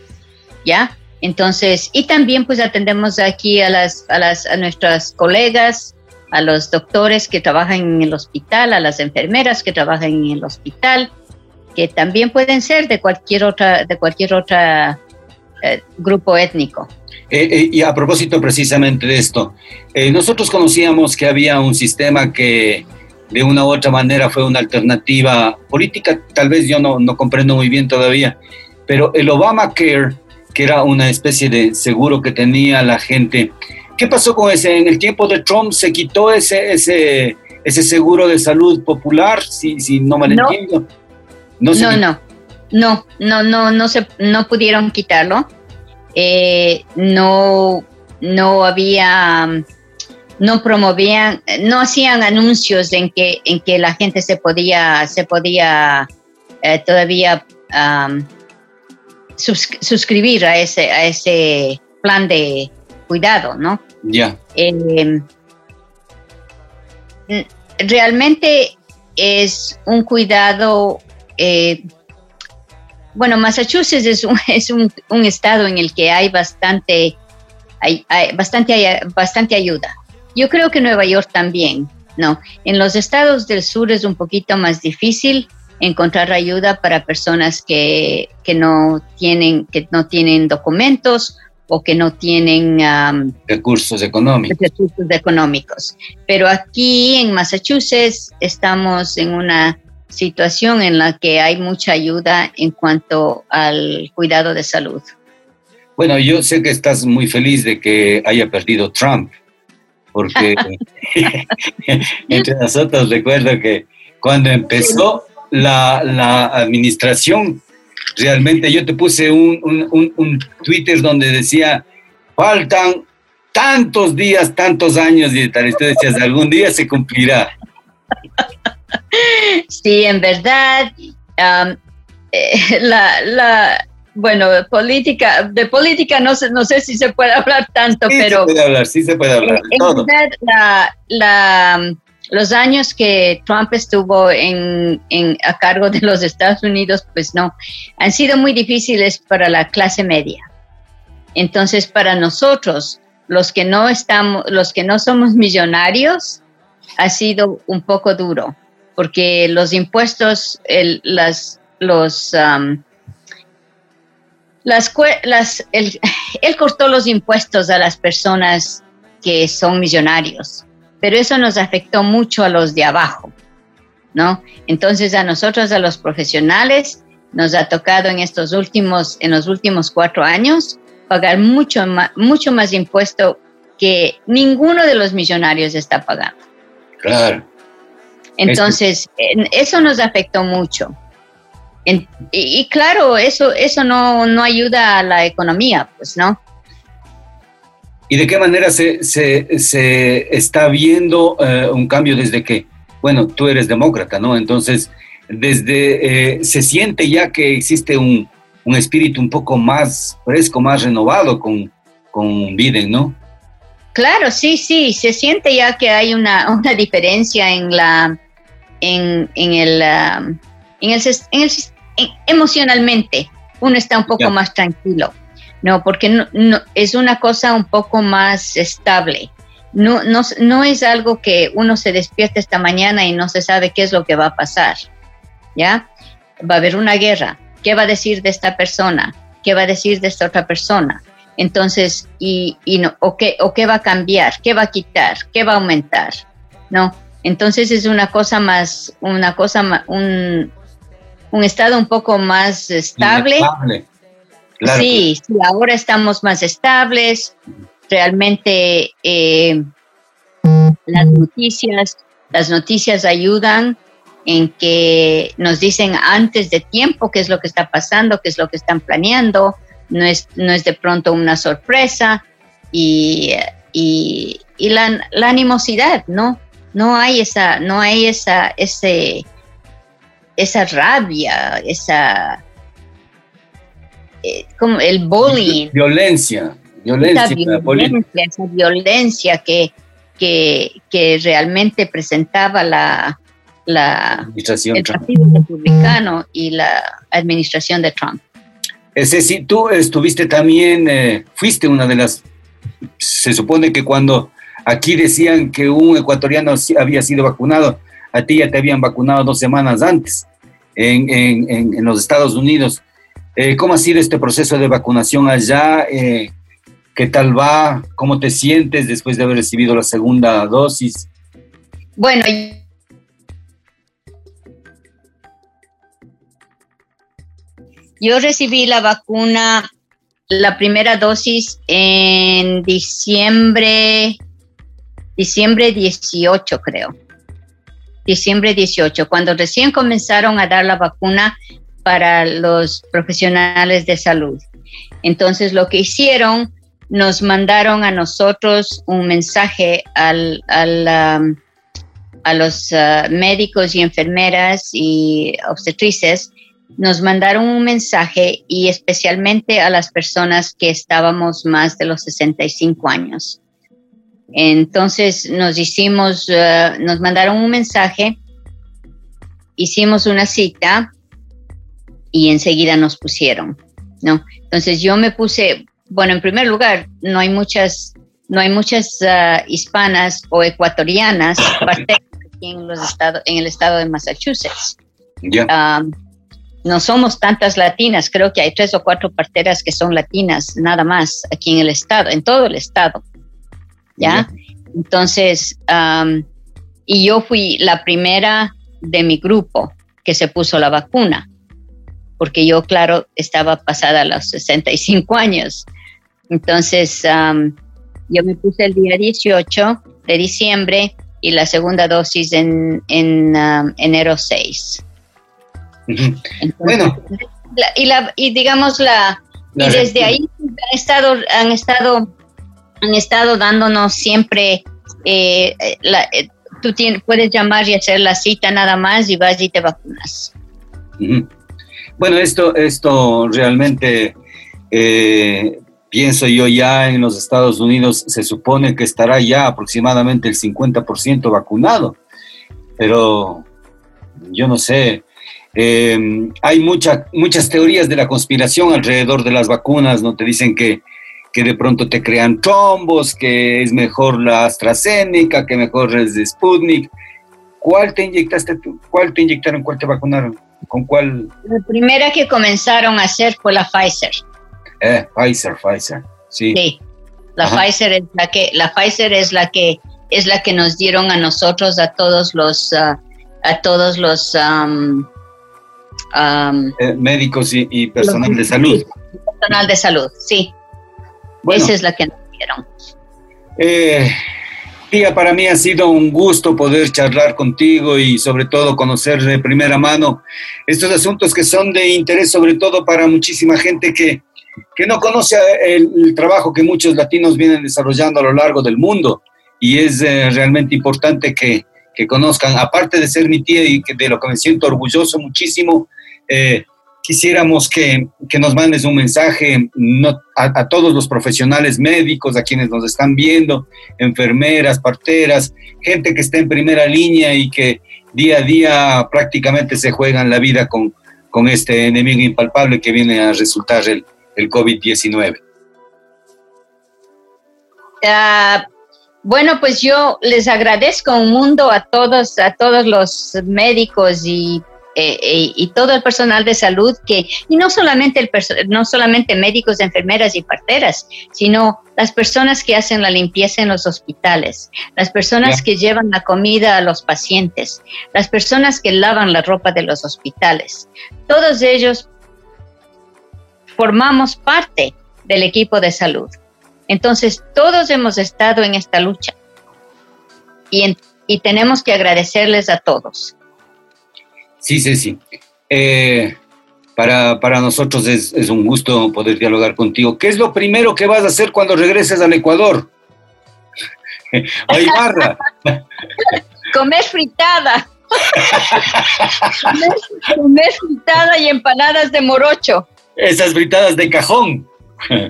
¿ya? Entonces, y también pues atendemos aquí a, las, a, las, a nuestras colegas, a los doctores que trabajan en el hospital, a las enfermeras que trabajan en el hospital, que también pueden ser de cualquier otra, de cualquier otra eh, grupo étnico. Eh, eh, y a propósito precisamente de esto, nosotros conocíamos que había un sistema que de una u otra manera fue una alternativa política, tal vez yo no, no comprendo muy bien todavía, pero el Obamacare, que era una especie de seguro que tenía la gente, ¿qué pasó con ese? En el tiempo de Trump se quitó ese, ese, ese seguro de salud popular, si, si no me No. entiendo. No, No, no, no, no, no, no se, no pudieron quitarlo. Eh, no, no había, no promovían, no hacían anuncios en que, en que la gente se podía, se podía eh, todavía sus- suscribir a ese, a ese plan de cuidado, ¿no? Ya, Eh, realmente es un cuidado, eh, bueno, Massachusetts es, un, [LAUGHS] es un, un estado en el que hay bastante, hay, hay bastante, hay- bastante ayuda. Yo creo que Nueva York también, ¿no? En los estados del sur es un poquito más difícil encontrar ayuda para personas que, que no, tienen, que no tienen documentos o que no tienen... am, recursos económicos. recursos económicos. Pero aquí en Massachusetts estamos en una situación en la que hay mucha ayuda en cuanto al cuidado de salud. Bueno, yo sé que estás muy feliz de que haya perdido Trump, porque [LAUGHS] [LAUGHS] entre nosotros recuerdo que cuando empezó la, la administración, realmente yo te puse un, un, un, un Twitter donde decía, faltan tantos días, tantos años y tal. Y tú decías, algún día se cumplirá. Sí, en verdad, um, eh, la, la, bueno, política, de política no sé, no sé si se puede hablar tanto, Sí pero... se puede hablar, sí se puede hablar En todo. verdad, la, la- los años que Trump estuvo en, a cargo de los Estados Unidos, pues no, han sido muy difíciles para la clase media. Entonces, para nosotros, los que no estamos, los que no somos millonarios, ha sido un poco duro, porque los impuestos, el- las, los, cue- las, el- [LAUGHS] él cortó los impuestos a las personas que son millonarios, pero eso nos afectó mucho a los de abajo, ¿no? Entonces a nosotros, a los profesionales, nos ha tocado en estos últimos, en los últimos cuatro años, pagar mucho más, mucho más impuesto que ninguno de los millonarios está pagando. Claro. Entonces, en- eso nos afectó mucho. En- y, y claro, eso, eso no, no ayuda a la economía, pues, ¿no? ¿Y de qué manera se, se, se está viendo eh, un cambio desde que, bueno, tú eres demócrata, ¿no? Entonces, desde, eh, se siente ya que existe un, un espíritu un poco más fresco, más renovado con, con Biden, ¿no? Claro, sí, sí, se siente ya que hay una, una diferencia en la, en, en el, um, en el, en el en- emocionalmente, uno está un poco Ya. más tranquilo, ¿no? Porque no, es una cosa un poco más estable. No, no, es algo que uno se despierta esta mañana y no se sabe qué es lo que va a pasar, ¿ya? Va a haber una guerra, ¿qué va a decir de esta persona? ¿Qué va a decir de esta otra persona? Entonces, y, no, o, qué, ¿o qué va a cambiar? ¿Qué va a quitar? ¿Qué va a aumentar? ¿No? Entonces es una cosa más, una cosa ma- un, un estado un poco más estable. Claro, sí, sí, ahora estamos más estables. Realmente eh, las noticias, las noticias ayudan en que nos dicen antes de tiempo qué es lo que está pasando, qué es lo que están planeando. No es, no es de pronto una sorpresa y, y, y la, la animosidad, ¿no? No hay esa, no hay esa, ese, esa rabia, esa eh, como el bullying, Violencia, esa violencia política. violencia, esa violencia que, que, que realmente presentaba la, la, Administración el Trump. Partido Republicano y la administración de Trump. Eh, Ceci, tú estuviste también, eh, fuiste una de las, se supone que cuando aquí decían que un ecuatoriano había sido vacunado, a ti ya te habían vacunado dos semanas antes en, en- en- en los Estados Unidos. Eh, ¿Cómo ha sido este proceso de vacunación allá? Eh, ¿Qué tal va? ¿Cómo te sientes después de haber recibido la segunda dosis? Bueno, yo recibí la vacuna, la primera dosis en diciembre, diciembre 18 creo. Diciembre 18, cuando recién comenzaron a dar la vacuna para los profesionales de salud. Entonces lo que hicieron, nos mandaron a nosotros un mensaje al, al, um, a los uh, médicos y enfermeras y obstetrices, nos mandaron un mensaje y especialmente a las personas que estábamos más de los 65 años. Entonces nos hicimos, uh, nos mandaron un mensaje, hicimos una cita y enseguida nos pusieron, ¿no? Entonces yo me puse, bueno, en primer lugar, no hay muchas, no hay muchas uh, hispanas o ecuatorianas [LAUGHS] en los estados, en el estado de Massachusetts. Um, no somos tantas latinas, creo que hay tres o cuatro parteras que son latinas, nada más, aquí en el estado, en todo el estado. ¿Ya? Entonces, um, y yo fui la primera de mi grupo. que se puso la vacuna, porque yo, claro, estaba pasada a los 65 años. Entonces, am, yo me puse el día 18 de diciembre y la segunda dosis en, en am, enero 6. Ujú. Entonces, Bueno. la- y, la, y digamos la La y desde ahí han estado han estado han estado dándonos siempre eh, la- eh, tú tienes, puedes llamar y hacer la cita nada más y vas y te vacunas Ujú. Bueno, esto, esto realmente, eh, pienso yo ya en los Estados Unidos, se supone que estará ya aproximadamente el 50% vacunado, pero yo no sé, eh, hay mucha, muchas teorías de la conspiración alrededor de las vacunas, ¿no? Te dicen que, que de pronto te crean trombos, que es mejor la AstraZeneca, que mejor es Sputnik. ¿Cuál te inyectaste tú? ¿Cuál te inyectaron? ¿Cuál te vacunaron? ¿Con cuál? la primera que comenzaron a hacer fue la Pfizer Eh, Pfizer, Pfizer. Sí. sí la Ajá. Pfizer es la que la Pfizer es la que es la que nos dieron a nosotros a todos los ah, a todos los Eh, médicos y, y personal de salud. Personal de salud sí Bueno, esa es la que nos dieron eh, tía, para mí ha sido un gusto poder charlar contigo y sobre todo conocer de primera mano estos asuntos que son de interés sobre todo para muchísima gente que, que no conoce el, el trabajo que muchos latinos vienen desarrollando a lo largo del mundo. Y es eh, realmente importante que, que conozcan, aparte de ser mi tía y que de lo que me siento orgulloso muchísimo, eh, quisiéramos que, que nos mandes un mensaje a todos los profesionales médicos, a quienes nos están viendo, enfermeras, parteras, gente que está en primera línea y que día a día prácticamente se juegan la vida con, con este enemigo impalpable que viene a resultar el, el COVID-19. Ah, bueno, pues yo les agradezco un mundo a todos, a todos los médicos y, eh, eh, y todo el personal de salud que, y no solamente el no solamente médicos, enfermeras y parteras, sino las personas que hacen la limpieza en los hospitales, las personas que llevan la comida a los pacientes, las personas que lavan la ropa de los hospitales. Todos ellos formamos parte del equipo de salud. Entonces, todos hemos estado en esta lucha y, en- y tenemos que agradecerles a todos. Sí, sí, sí. Eh, para, para nosotros es, es un gusto poder dialogar contigo. ¿Qué es lo primero que vas a hacer cuando regreses al Ecuador? [LAUGHS] a Ibarra. [LAUGHS] Comer fritada. comer, comer fritada y empanadas de morocho. Esas britadas de cajón. [LAUGHS]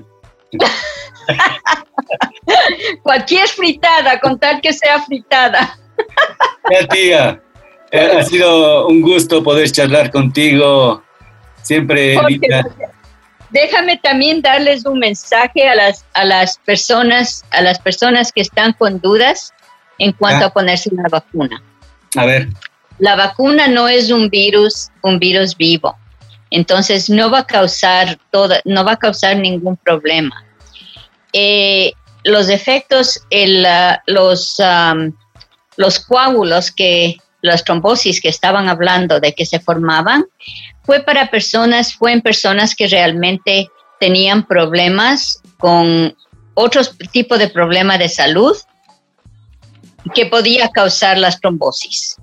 Cualquier fritada, con tal que sea fritada. Ya, tía. Eh, ha sido un gusto poder charlar contigo. Siempre, Jorge. Déjame también darles un mensaje a las, a las personas, a las personas que están con dudas en cuanto Ah. a ponerse la vacuna. A ver, La vacuna no es un virus, un virus vivo. Entonces no va a causar toda, no va a causar ningún problema. Eh, los efectos, el, los, los coágulos que, las trombosis que estaban hablando de que se formaban, fue para personas, fue en personas que realmente tenían problemas con otros tipos de problemas de salud que podía causar las trombosis.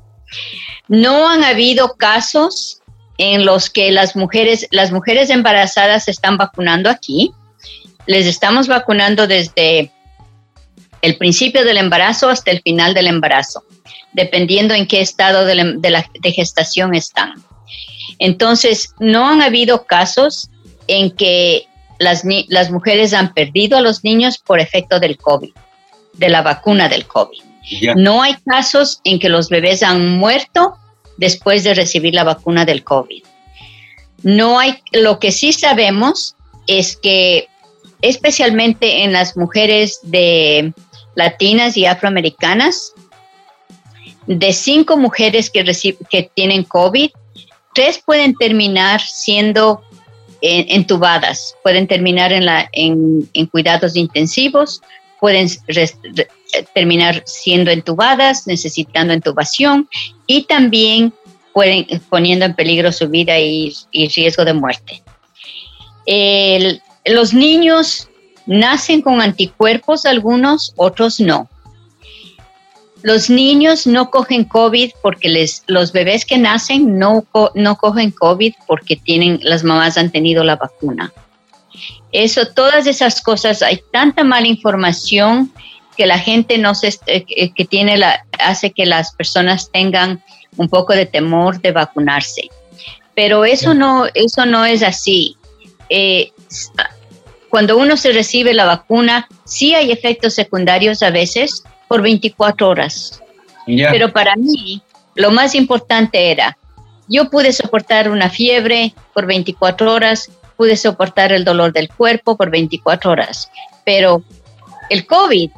No han habido casos en los que las mujeres, las mujeres embarazadas se están vacunando aquí. Les estamos vacunando desde el principio del embarazo hasta el final del embarazo, dependiendo en qué estado de, la- de la- de gestación están. Entonces, no han habido casos en que las, mujeres han perdido a los niños por efecto del COVID, de la vacuna del COVID. No hay casos en que los bebés han muerto después de recibir la vacuna del COVID. No hay, lo que sí sabemos es que especialmente en las mujeres de latinas y afroamericanas, de cinco mujeres que, que tienen COVID, tres pueden terminar siendo eh, entubadas, pueden terminar en, la, en, cuidados intensivos, pueden terminar siendo entubadas, necesitando intubación y también pueden, poniendo en peligro su vida y, riesgo de muerte. Los niños nacen con anticuerpos, algunos, otros no. Los niños no cogen COVID porque les, los bebés que nacen no, no cogen COVID porque tienen, las mamás han tenido la vacuna. Eso, todas esas cosas, hay tanta mala información que la gente no se, eh, que tiene la, hace que las personas tengan un poco de temor de vacunarse. Pero eso no, eso no es así. Eh, cuando uno se recibe la vacuna, sí hay efectos secundarios a veces por 24 horas. Pero para mí, lo más importante era, yo pude soportar una fiebre por 24 horas, pude soportar el dolor del cuerpo por 24 horas, pero el COVID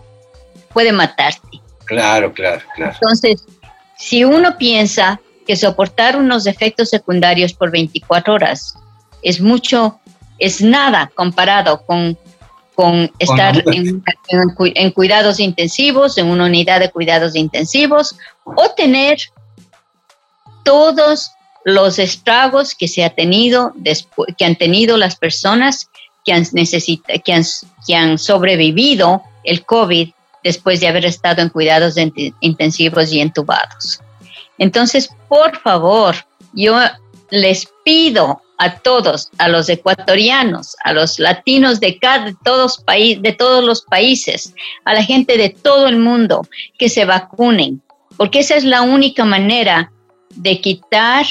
puede matarte. Claro, claro, claro. Entonces, si uno piensa que soportar unos efectos secundarios por 24 horas es mucho, es nada comparado con, con estar en, en cu- en cuidados intensivos, en una unidad de cuidados intensivos, o tener todos los estragos que se ha tenido que han tenido las personas que han, necesita, que han, que han sobrevivido el COVID después de haber estado en cuidados intensivos y entubados. Entonces, por favor, yo les pido a todos, a los ecuatorianos, a los latinos de cada de todos, paí- de todos los países, a la gente de todo el mundo, que se vacunen, porque esa es la única manera de quitar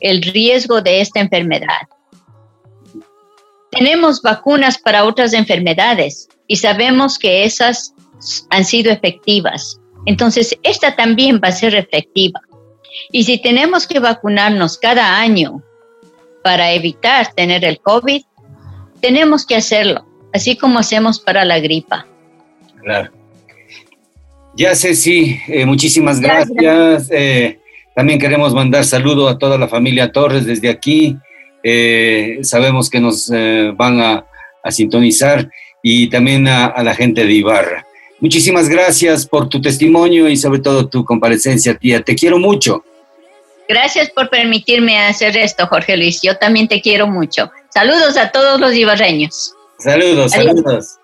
el riesgo de esta enfermedad. Tenemos vacunas para otras enfermedades y sabemos que esas han sido efectivas. Entonces, esta también va a ser efectiva. Y si tenemos que vacunarnos cada año para evitar tener el COVID, tenemos que hacerlo, así como hacemos para la gripa. Claro. Ya Ceci, eh, muchísimas gracias. Eh, también queremos mandar saludo a toda la familia Torres desde aquí. Eh, sabemos que nos van a, a sintonizar y también a, a la gente de Ibarra. Muchísimas gracias por tu testimonio y sobre todo tu comparecencia, tía. Te quiero mucho. Gracias por permitirme hacer esto, Jorge Luis. Yo también te quiero mucho. Saludos a todos los ibarreños. Saludos, Adiós. saludos.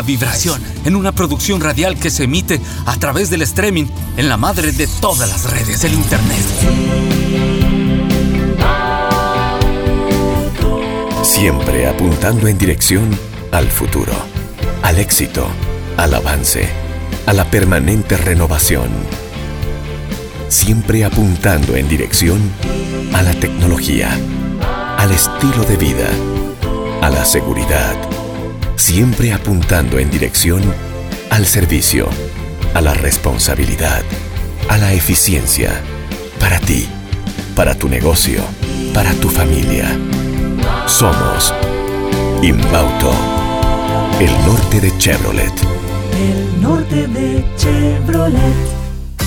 Vibración en una producción radial que se emite a través del streaming en la madre de todas las redes del Internet. Siempre apuntando en dirección al futuro, al éxito, al avance, a la permanente renovación. Siempre apuntando en dirección a la tecnología, al estilo de vida, a la seguridad siempre apuntando en dirección al servicio, a la responsabilidad, a la eficiencia, para ti, para tu negocio, para tu familia. Somos Inbauto, el norte de Chevrolet. El norte de Chevrolet.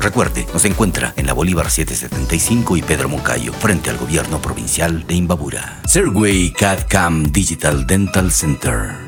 Recuerde, nos encuentra en la Bolívar 775 y Pedro Moncayo, frente al gobierno provincial de Imbabura. Serway CAD CAM Digital Dental Center.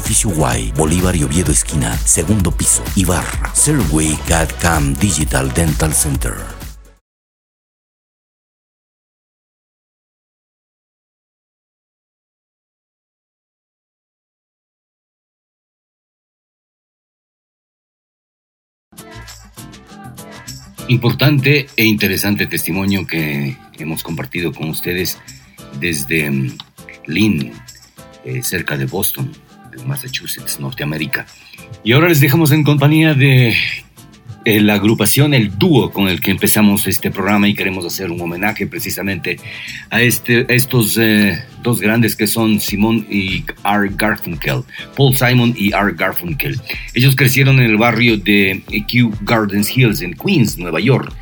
edificio Y, Bolívar y Oviedo esquina, segundo piso, Ibarra, Serway CAD CAM Digital Dental Center. Importante e interesante testimonio que hemos compartido con ustedes desde mm, Lynn, eh, cerca de Boston, Massachusetts, Norteamérica. Y ahora les dejamos en compañía de eh, la agrupación, el dúo con el que empezamos este programa y queremos hacer un homenaje precisamente a, este, estos eh, dos grandes que son Simon y Art Garfunkel, Paul Simon y Art Garfunkel. Ellos crecieron en el barrio de Kew Gardens Hills en Queens, Nueva York.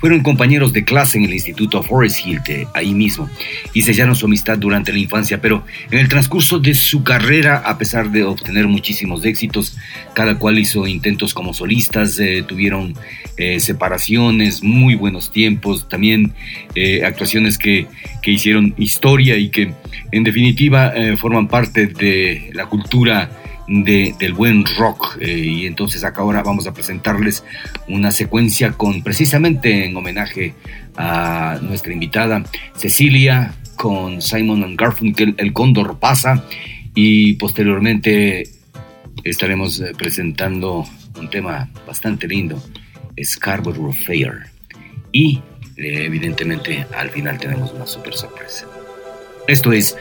Fueron compañeros de clase en el Instituto Forest Hill, de ahí mismo, y sellaron su amistad durante la infancia, pero en el transcurso de su carrera, a pesar de obtener muchísimos éxitos, cada cual hizo intentos como solistas, eh, tuvieron eh, separaciones, muy buenos tiempos, también eh, actuaciones que, que, hicieron historia y que en definitiva forman parte de la cultura del buen rock. Eh, y entonces acá ahora vamos a presentarles una secuencia con precisamente en homenaje a nuestra invitada Cecilia con Simon Garfunkel, El Cóndor pasa y posteriormente estaremos eh, presentando un tema bastante lindo, Scarborough Fair. Y eh, evidentemente al final tenemos una super sorpresa. Esto es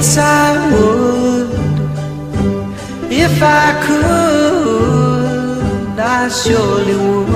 Yes, I would if I could. I surely would.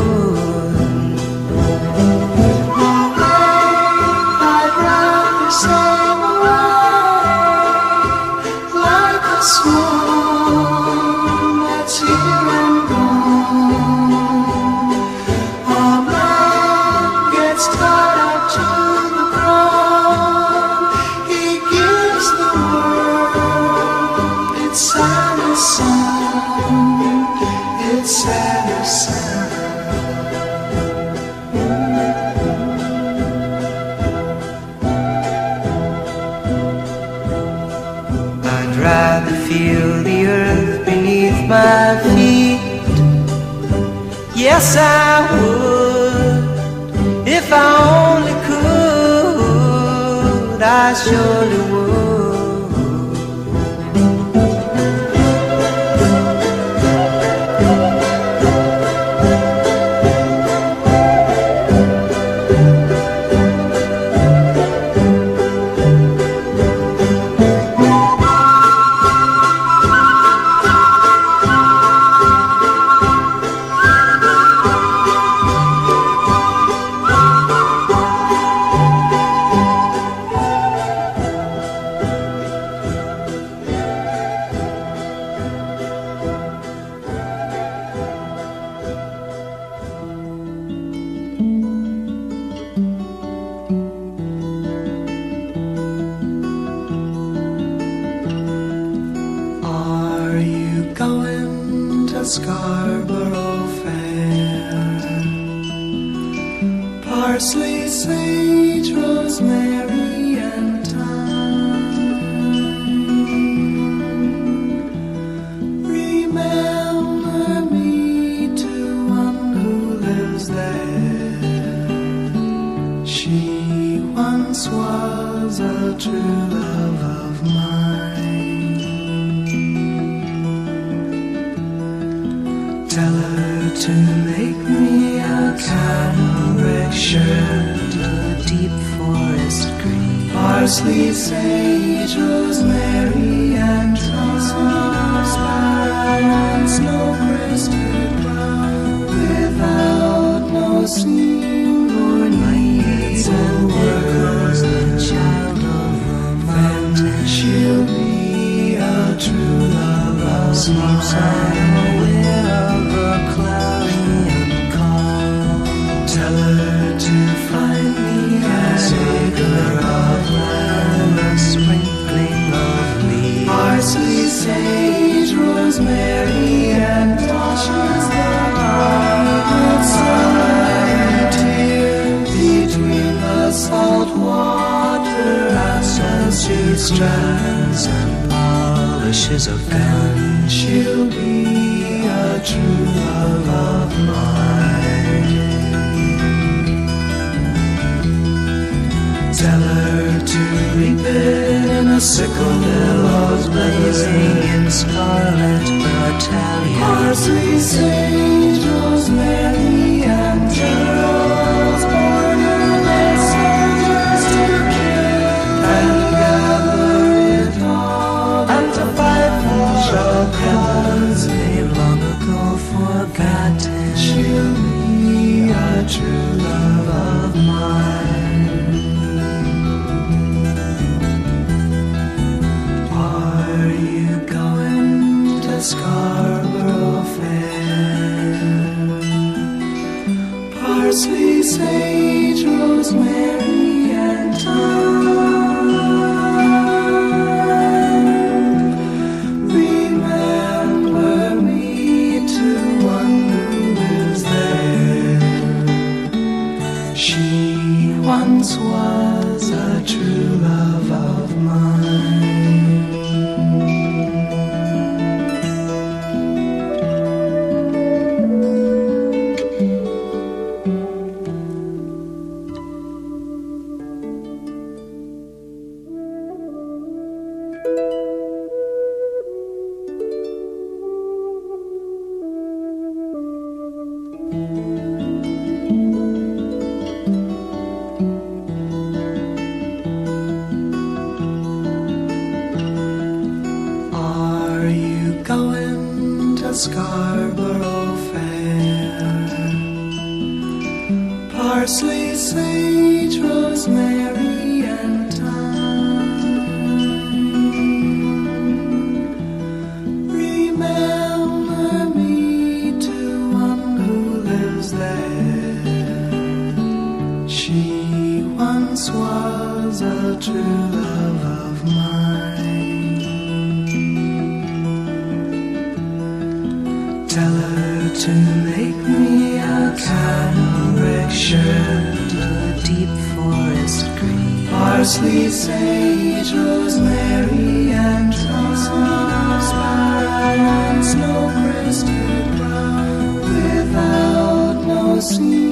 No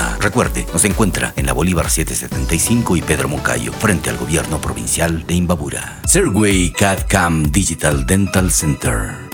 Recuerde, nos encuentra en la Bolívar 775 y Pedro Moncayo, frente al gobierno provincial de Imbabura. Serway CAD-CAM Digital Dental Center.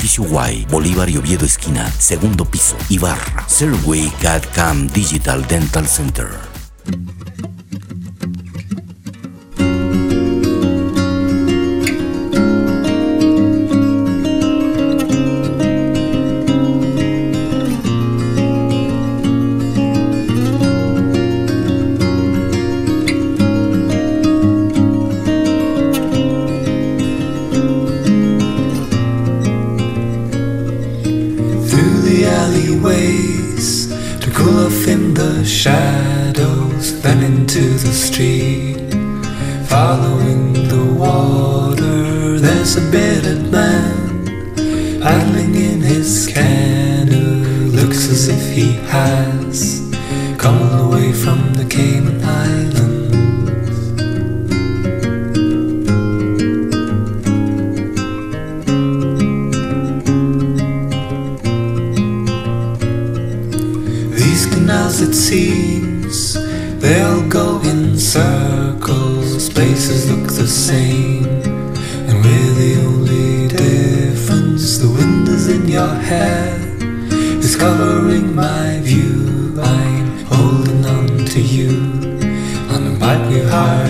Y, Bolívar y Oviedo esquina, segundo piso, Ibarra. Serway CAD CAM Digital Dental Center. Shadows, then into the street. Following the water, there's a bearded man paddling in his canoe. Looks as if he has come all the way from the Cayman Islands. Canals, it seems, they all go in circles. Places look the same, and we're the only difference. The wind is in your hair, it's covering my view. I'm holding on to you on the bike we've hired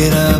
Get up.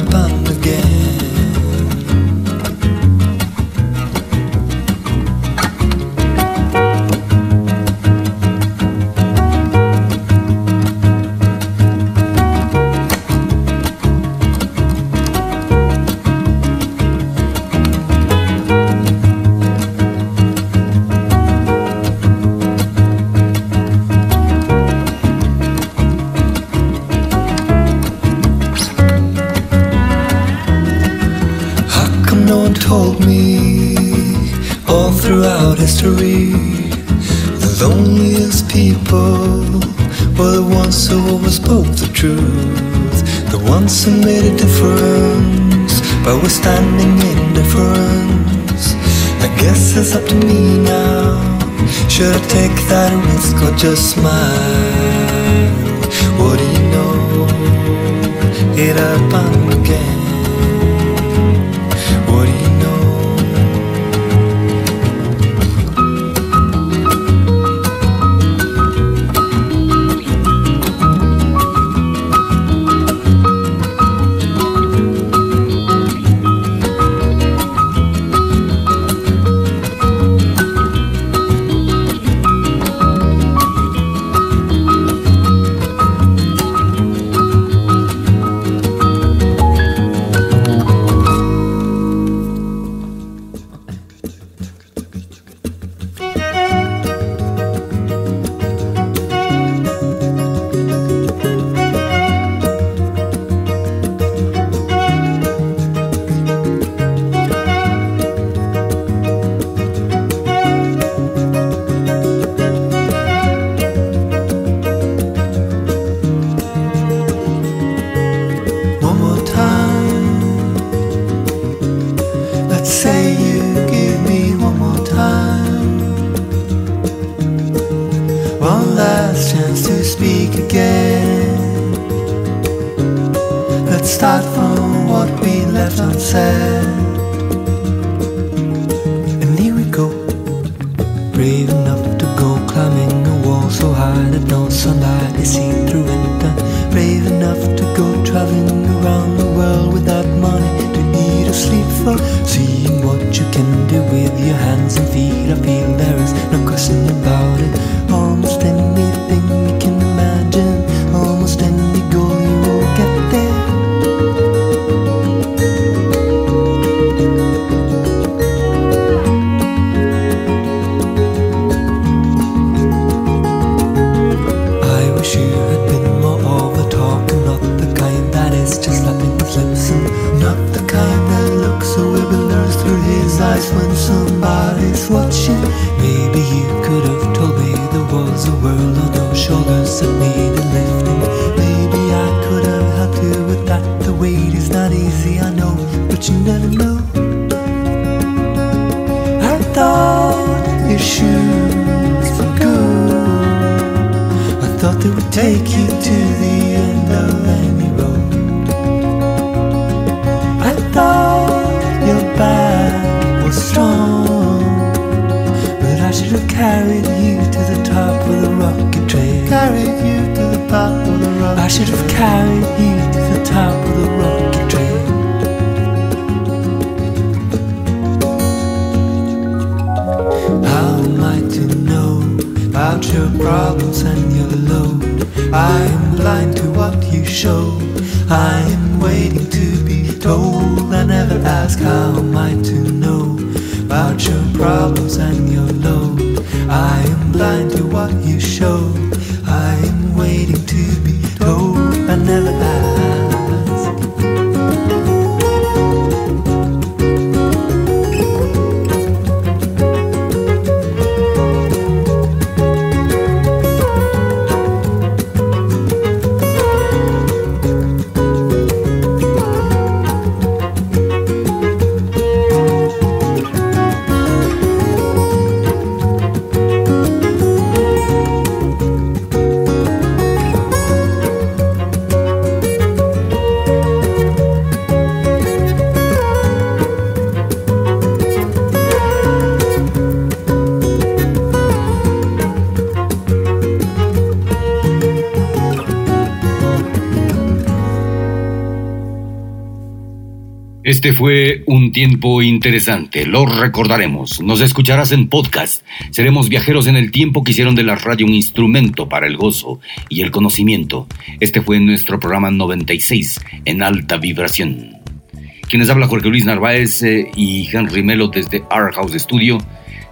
Standing in the front, I guess it's up to me now Should I take that risk or just smile? What do you know? It happened take you to tiempo interesante, lo recordaremos. Nos escucharás en podcast. Seremos viajeros en el tiempo que hicieron de la radio un instrumento para el gozo y el conocimiento. Este fue nuestro programa 96 en alta vibración. Quienes habla Jorge Luis Narváez eh, y Henry Melo desde Our House Studio.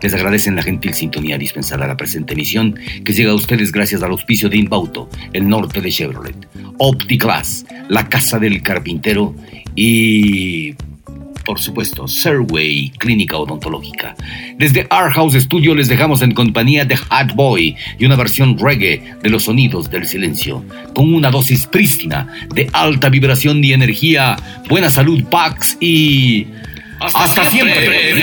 Les agradecen la gentil sintonía dispensada a la presente emisión que llega a ustedes gracias al auspicio de Inbauto, el norte de Chevrolet, OptiClass, la casa del carpintero y por supuesto, Serway Clínica Odontológica. Desde Our House Studio les dejamos en compañía de Hot Boy y una versión reggae de los sonidos del silencio, con una dosis prístina de alta vibración y energía, buena salud, Pax y... ¡Hasta, siempre! siempre.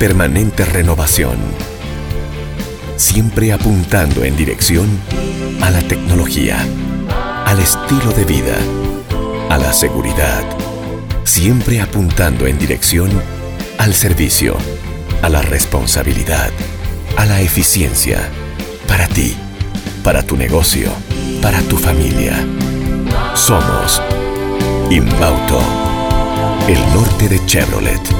Permanente renovación. Siempre apuntando en dirección a la tecnología, al estilo de vida, a la seguridad. Siempre apuntando en dirección al servicio, a la responsabilidad, a la eficiencia, para ti, para tu negocio, para tu familia. Somos Inbauto, el norte de Chevrolet.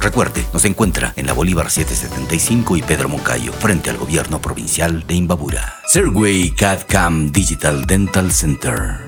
Recuerde, nos encuentra en la Bolívar 775 y Pedro Moncayo, frente al gobierno provincial de Imbabura. Serway CAD-CAM Digital Dental Center.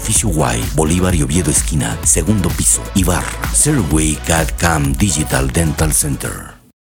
edificio Y, Bolívar y Oviedo esquina, segundo piso, Ibar, Serway CAD CAM Digital Dental Center.